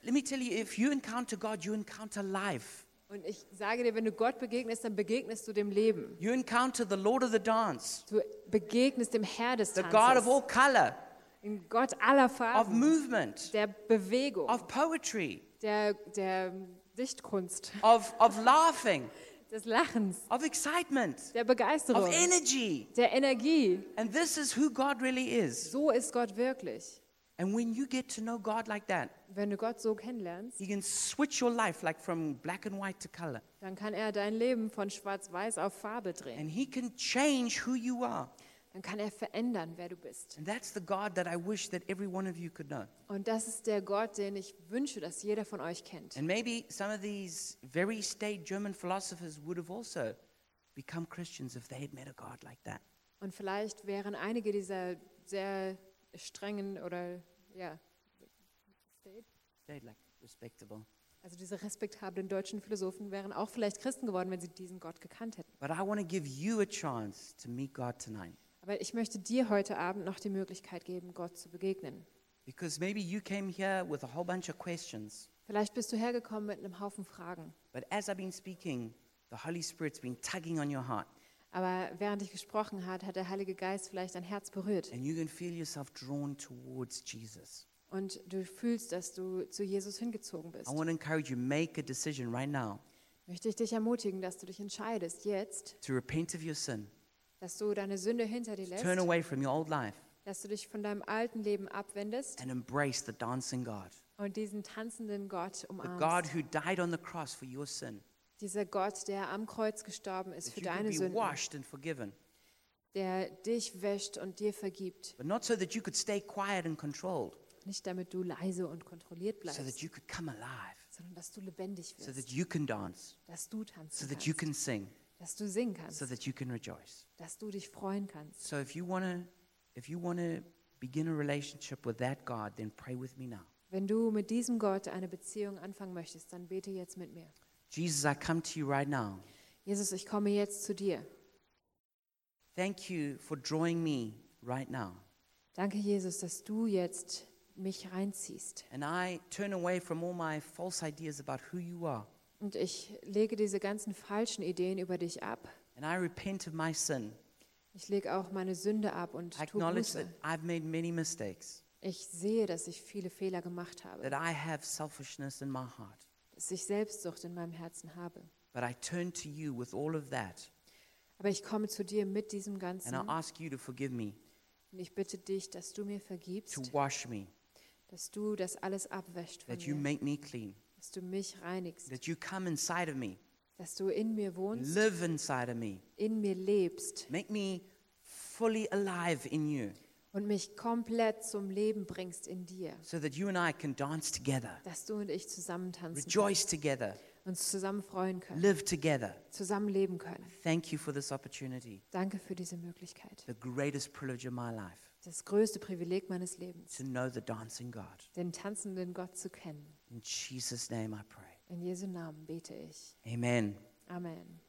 let me tell you, if you encounter God, you encounter life. Und ich sage dir, wenn du Gott begegnest, dann begegnest du dem Leben. You encounter the Lord of the dance, Du begegnest dem Herr des the God of all color, in Gott aller of Farben, movement, der Bewegung, of poetry, der, der Dichtkunst, of, of laughing, des Lachens, of excitement, der of Begeisterung, energy. der Energie. And this is who God really is. So ist Gott wirklich. And when you get to know God like that, Wenn du Gott so kennenlernst, He can switch your life like from black and white to color. dann kann er dein Leben von schwarz-weiß auf Farbe drehen. And He can change who you are. dann kann er verändern, wer du bist. And that's the God that I wish that every one of you could know. Und das ist der Gott, den ich wünsche, dass jeder von euch kennt. And maybe some of these very staid German philosophers would have also become Christians if they had met a God like that. Und vielleicht wären einige dieser sehr strengen oder ja, Stayed like respectable. also diese respektablen deutschen Philosophen wären auch vielleicht Christen geworden, wenn sie diesen Gott gekannt hätten. But I want to give you a chance to meet God tonight. Aber ich möchte dir heute Abend noch die Möglichkeit geben, Gott zu begegnen. Because maybe you came here with a whole bunch of questions. Vielleicht bist du hergekommen mit einem Haufen Fragen. But as I've been speaking, the Holy Spirit's been tugging on your heart. Aber während ich gesprochen hat, hat der Heilige Geist vielleicht dein Herz berührt. And you can feel yourself drawn towards Jesus. Und du fühlst, dass du zu Jesus hingezogen bist. I want to encourage you, make a decision right now Möchte ich dich ermutigen, dass du dich entscheidest, jetzt, to repent of your sin, dass du deine Sünde hinter dir lässt, turn away from your old life, dass du dich von deinem alten Leben abwendest and embrace the dancing God. und diesen tanzenden Gott The God umarmst. who died on the cross for your sin. Dieser Gott, der am Kreuz gestorben ist für deine Sünden, der dich wäscht und dir vergibt. But not so that you could stay quiet and controlled, Nicht damit du leise und kontrolliert so that bleibst, you could come alive, sondern dass du lebendig so that wirst, you can dance, dass du so tanzen that you kannst, can sing, dass du singen so kannst, that you can rejoice. dass du dich freuen kannst. So if you want to if you want to begin a relationship with that God, then pray with me now. Wenn du mit diesem Gott eine Beziehung anfangen möchtest, dann bete jetzt mit mir. Jesus, I come to you right now. Jesus, ich komme jetzt zu dir. Thank you for drawing me right now. Danke, Jesus, dass du jetzt mich reinziehst. And I turn away from all my false ideas about who you are. Und ich lege diese ganzen falschen Ideen über dich ab. And I repent of my sin. Ich lege auch meine Sünde ab und I tue acknowledge that Buße. I've made many mistakes, Ich sehe, dass ich viele Fehler gemacht habe, that I have selfishness in my heart. Dass ich Selbstsucht in meinem Herzen habe. But I turn to you with all of that. Aber ich komme zu dir mit diesem And Ganzen I ask you to forgive me, und ich bitte dich, dass du mir to vergibst, wash me, dass du das alles abwäscht von that you mir, make me clean, dass du mich reinigst, that you come inside of me, dass du in mir wohnst, live inside of me, in mir lebst. Make me fully alive in you, und mich komplett zum Leben bringst in dir, so that you and I can dance together, dass du und ich zusammen tanzen rejoice together, uns zusammen freuen können, live together. zusammen leben können. Thank you for this opportunity, Danke für diese Möglichkeit. the greatest privilege of my life, Das größte Privileg meines Lebens, to know the dancing God. den tanzenden Gott zu kennen. In Jesus' name I pray. In Jesu Namen bete ich. Amen. Amen.